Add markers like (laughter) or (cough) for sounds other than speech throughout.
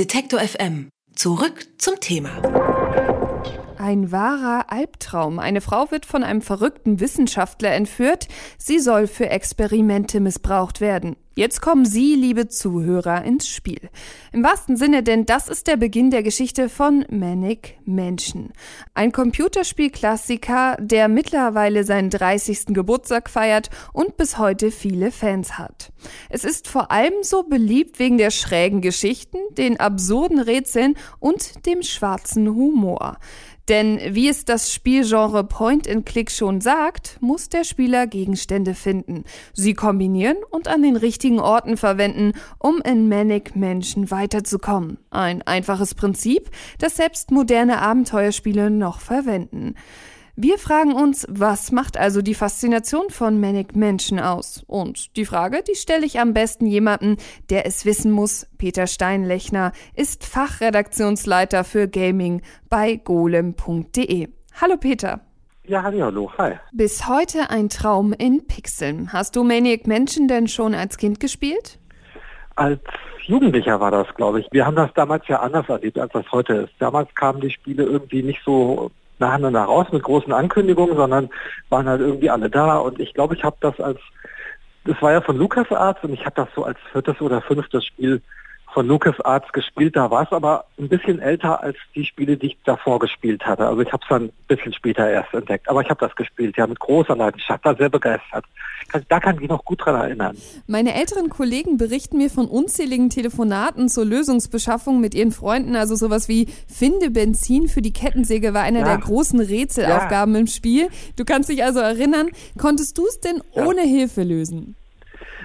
Detektor FM. Zurück zum Thema. Ein wahrer Albtraum. Eine Frau wird von einem verrückten Wissenschaftler entführt. Sie soll für Experimente missbraucht werden. Jetzt kommen Sie, liebe Zuhörer, ins Spiel. Im wahrsten Sinne, denn das ist der Beginn der Geschichte von Manic Mansion. Ein Computerspielklassiker, der mittlerweile seinen 30. Geburtstag feiert und bis heute viele Fans hat. Es ist vor allem so beliebt wegen der schrägen Geschichten, den absurden Rätseln und dem schwarzen Humor. Denn wie es das Spielgenre Point-and-Click schon sagt, muss der Spieler Gegenstände finden, sie kombinieren und an den richtigen Orten verwenden, um in Manic Mansion weiterzukommen. Ein einfaches Prinzip, das selbst moderne Abenteuerspiele noch verwenden. Wir fragen uns, was macht also die Faszination von Manic Mansion aus? Und die Frage, die stelle ich am besten jemandem, der es wissen muss. Peter Steinlechner ist Fachredaktionsleiter für Gaming bei golem.de. Hallo Peter. Ja, hallo, hi. Bis heute ein Traum in Pixeln. Hast du Maniac Mansion denn schon als Kind gespielt? Als Jugendlicher war das, glaube ich. Wir haben das damals ja anders erlebt, als das heute ist. Damals kamen die Spiele irgendwie nicht so nacheinander raus mit großen Ankündigungen, sondern waren halt irgendwie alle da. Und ich glaube, ich habe das als, das war ja von LucasArts und ich habe das so als viertes oder fünftes Spiel von LucasArts gespielt. Da war es aber ein bisschen älter als die Spiele, die ich davor gespielt hatte. Also ich habe es dann ein bisschen später erst entdeckt. Aber ich habe das gespielt, ja, mit großer Leidenschaft, war sehr begeistert. Da kann ich mich noch gut dran erinnern. Meine älteren Kollegen berichten mir von unzähligen Telefonaten zur Lösungsbeschaffung mit ihren Freunden. Also sowas wie Finde Benzin für die Kettensäge war einer ja. der großen Rätselaufgaben ja. im Spiel. Du kannst dich also erinnern. Konntest du es denn ja. ohne Hilfe lösen?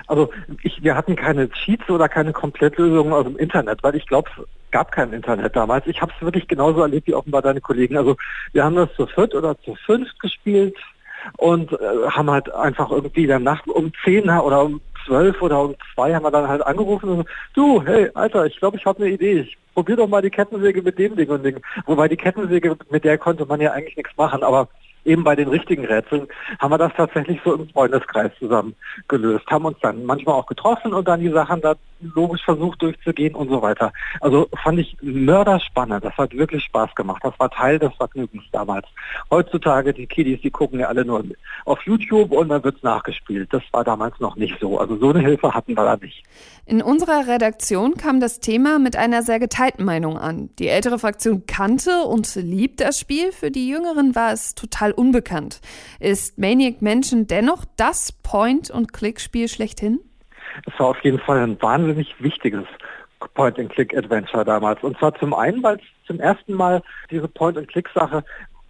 Also ich, wir hatten keine Cheats oder keine Komplettlösungen aus dem Internet, weil ich glaube, es gab kein Internet damals. Ich habe es wirklich genauso erlebt wie offenbar deine Kollegen. Also wir haben das zu viert oder zu fünft gespielt und äh, haben halt einfach irgendwie dann Nacht um zehn oder um zwölf oder um zwei haben wir dann halt angerufen und so, du, hey, Alter, ich glaube, ich habe eine Idee. Ich probier doch mal die Kettensäge mit dem Ding und Ding. Wobei die Kettensäge, mit der konnte man ja eigentlich nichts machen, aber eben bei den richtigen Rätseln haben wir das tatsächlich so im Freundeskreis zusammen gelöst, haben uns dann manchmal auch getroffen und dann die Sachen da logisch versucht durchzugehen und so weiter. Also fand ich mörderspannend. Das hat wirklich Spaß gemacht. Das war Teil des Vergnügens damals. Heutzutage, die Kiddies, die gucken ja alle nur auf YouTube und dann wird's nachgespielt. Das war damals noch nicht so. Also so eine Hilfe hatten wir da nicht. In unserer Redaktion kam das Thema mit einer sehr geteilten Meinung an. Die ältere Fraktion kannte und liebt das Spiel. Für die Jüngeren war es total unbekannt. Ist Maniac Mansion dennoch das Point-and-Click-Spiel schlechthin? Es war auf jeden Fall ein wahnsinnig wichtiges Point-and-Click-Adventure damals. Und zwar zum einen, weil es zum ersten Mal diese Point-and-Click-Sache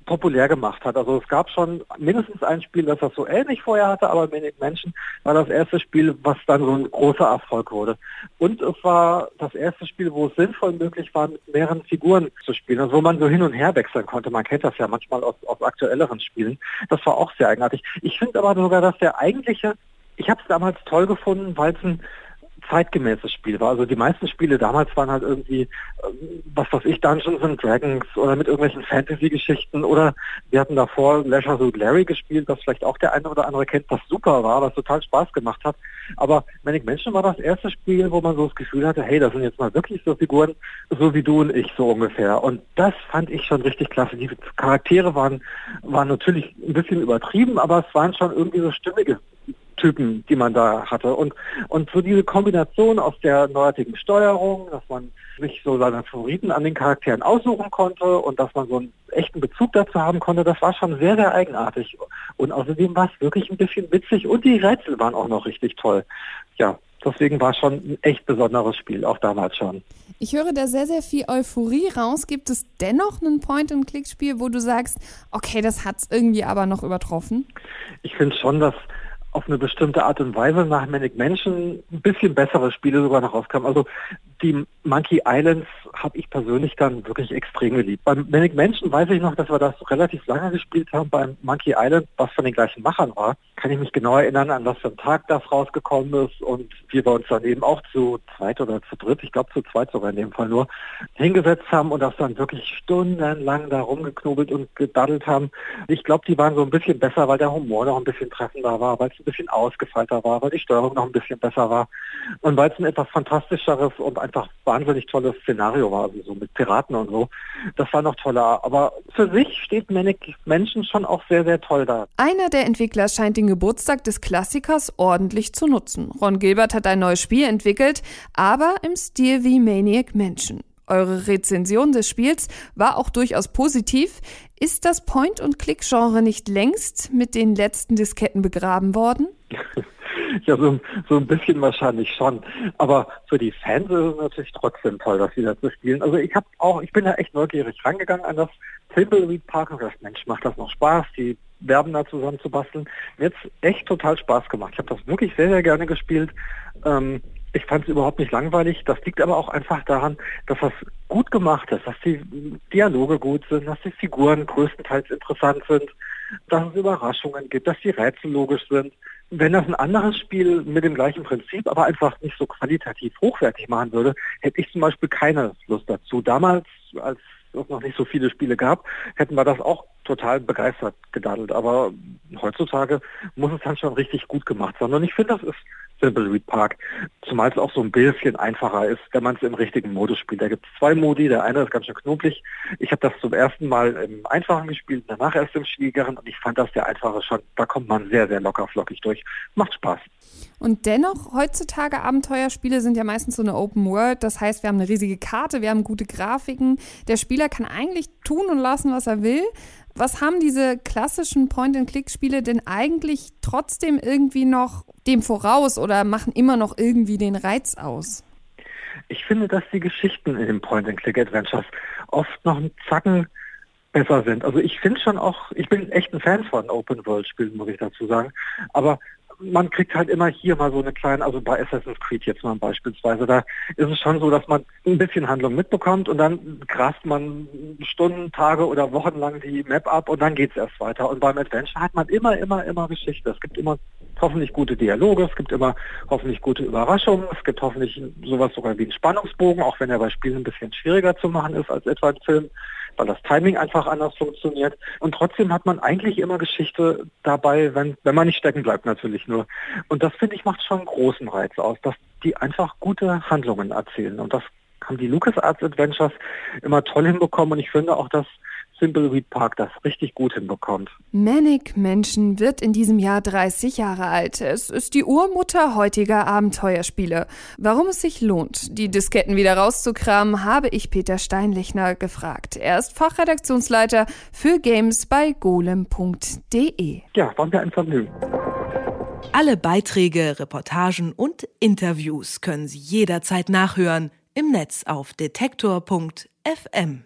populär gemacht hat. Also es gab schon mindestens ein Spiel, das das so ähnlich vorher hatte, aber Manic Mansion war das erste Spiel, was dann so ein großer Erfolg wurde. Und es war das erste Spiel, wo es sinnvoll möglich war, mit mehreren Figuren zu spielen, also wo man so hin und her wechseln konnte. Man kennt das ja manchmal aus, aus aktuelleren Spielen. Das war auch sehr eigenartig. Ich finde aber sogar, dass der eigentliche ich habe es damals toll gefunden, weil es ein zeitgemäßes Spiel war. Also die meisten Spiele damals waren halt irgendwie, ähm, was weiß ich, Dungeons and Dragons oder mit irgendwelchen Fantasy-Geschichten oder wir hatten davor Leisure Suit Larry gespielt, was vielleicht auch der eine oder andere kennt, was super war, was total Spaß gemacht hat. Aber Manic Mansion war das erste Spiel, wo man so das Gefühl hatte, hey, das sind jetzt mal wirklich so Figuren, so wie du und ich so ungefähr. Und das fand ich schon richtig klasse. Die Charaktere waren, waren natürlich ein bisschen übertrieben, aber es waren schon irgendwie so stimmige Typen, die man da hatte. Und, und so diese Kombination aus der neuartigen Steuerung, dass man sich so seine Favoriten an den Charakteren aussuchen konnte und dass man so einen echten Bezug dazu haben konnte, das war schon sehr, sehr eigenartig. Und außerdem war es wirklich ein bisschen witzig und die Rätsel waren auch noch richtig toll. Ja, deswegen war es schon ein echt besonderes Spiel, auch damals schon. Ich höre da sehr, sehr viel Euphorie raus. Gibt es dennoch ein Point-and-Click-Spiel, wo du sagst, okay, das hat es irgendwie aber noch übertroffen? Ich finde schon, dass auf eine bestimmte Art und Weise nach Manic Mansion ein bisschen bessere Spiele sogar noch rauskamen. Also die Monkey Islands habe ich persönlich dann wirklich extrem geliebt. Beim Manic Menschen weiß ich noch, dass wir das relativ lange gespielt haben beim Monkey Island, was von den gleichen Machern war. Kann ich mich genau erinnern, an was für ein Tag das rausgekommen ist und wir uns dann eben auch zu zweit oder zu dritt, ich glaube zu zweit sogar in dem Fall nur, hingesetzt haben und das dann wirklich stundenlang da rumgeknobelt und gedaddelt haben. Ich glaube, die waren so ein bisschen besser, weil der Humor noch ein bisschen treffender war, weil es bisschen ausgefeilter war, weil die Steuerung noch ein bisschen besser war und weil es ein etwas fantastischeres und einfach wahnsinnig tolles Szenario war, also so mit Piraten und so. Das war noch toller. Aber für sich steht Manic Menschen schon auch sehr, sehr toll da. Einer der Entwickler scheint den Geburtstag des Klassikers ordentlich zu nutzen. Ron Gilbert hat ein neues Spiel entwickelt, aber im Stil wie Maniac Mansion. Eure Rezension des Spiels war auch durchaus positiv. Ist das Point-and-Click-Genre nicht längst mit den letzten Disketten begraben worden? (laughs) ja, so, so, ein bisschen wahrscheinlich schon. Aber für die Fans ist es natürlich trotzdem toll, das wieder zu spielen. Also ich habe auch, ich bin da echt neugierig rangegangen an das Thimbleweed Park und das Mensch macht das noch Spaß, die Werben da zusammen zu basteln. Hat echt total Spaß gemacht. Ich habe das wirklich sehr, sehr gerne gespielt. Ähm, ich fand es überhaupt nicht langweilig. Das liegt aber auch einfach daran, dass das gut gemacht ist, dass die Dialoge gut sind, dass die Figuren größtenteils interessant sind, dass es Überraschungen gibt, dass die Rätsel logisch sind. Wenn das ein anderes Spiel mit dem gleichen Prinzip, aber einfach nicht so qualitativ hochwertig machen würde, hätte ich zum Beispiel keine Lust dazu. Damals, als es noch nicht so viele Spiele gab, hätten wir das auch total begeistert gedaddelt. Aber heutzutage muss es dann schon richtig gut gemacht sein. Und ich finde, das ist Thimbleweed Park. Zumal es auch so ein bisschen einfacher ist, wenn man es im richtigen Modus spielt. Da gibt es zwei Modi. Der eine ist ganz schön knubbelig. Ich habe das zum ersten Mal im Einfachen gespielt, danach erst im Schwierigeren und ich fand das der Einfache schon. Da kommt man sehr, sehr locker flockig durch. Macht Spaß. Und dennoch, heutzutage Abenteuerspiele sind ja meistens so eine Open World. Das heißt, wir haben eine riesige Karte, wir haben gute Grafiken. Der Spieler kann eigentlich tun und lassen, was er will. Was haben diese klassischen Point-and-Click-Spiele denn eigentlich trotzdem irgendwie noch dem voraus oder machen immer noch irgendwie den Reiz aus? Ich finde, dass die Geschichten in den Point-and-Click-Adventures oft noch einen Zacken besser sind. Also ich finde schon auch, ich bin echt ein Fan von Open-World-Spielen, muss ich dazu sagen. Aber man kriegt halt immer hier mal so eine kleine, also bei Assassin's Creed jetzt mal beispielsweise, da ist es schon so, dass man ein bisschen Handlung mitbekommt und dann grast man Stunden, Tage oder Wochen lang die Map ab und dann geht es erst weiter. Und beim Adventure hat man immer, immer, immer Geschichte. Es gibt immer hoffentlich gute Dialoge, es gibt immer hoffentlich gute Überraschungen, es gibt hoffentlich sowas sogar wie einen Spannungsbogen, auch wenn er bei Spielen ein bisschen schwieriger zu machen ist als etwa ein Film weil das Timing einfach anders funktioniert. Und trotzdem hat man eigentlich immer Geschichte dabei, wenn, wenn man nicht stecken bleibt natürlich nur. Und das finde ich macht schon einen großen Reiz aus, dass die einfach gute Handlungen erzählen. Und das haben die LucasArts Adventures immer toll hinbekommen. Und ich finde auch, dass Simpleweed Park das richtig gut hinbekommt. Manic Mansion wird in diesem Jahr 30 Jahre alt. Es ist die Urmutter heutiger Abenteuerspiele. Warum es sich lohnt, die Disketten wieder rauszukramen, habe ich Peter Steinlechner gefragt. Er ist Fachredaktionsleiter für Games bei golem.de. Ja, war mir ein Vergnügen. Alle Beiträge, Reportagen und Interviews können Sie jederzeit nachhören im Netz auf detektor.fm.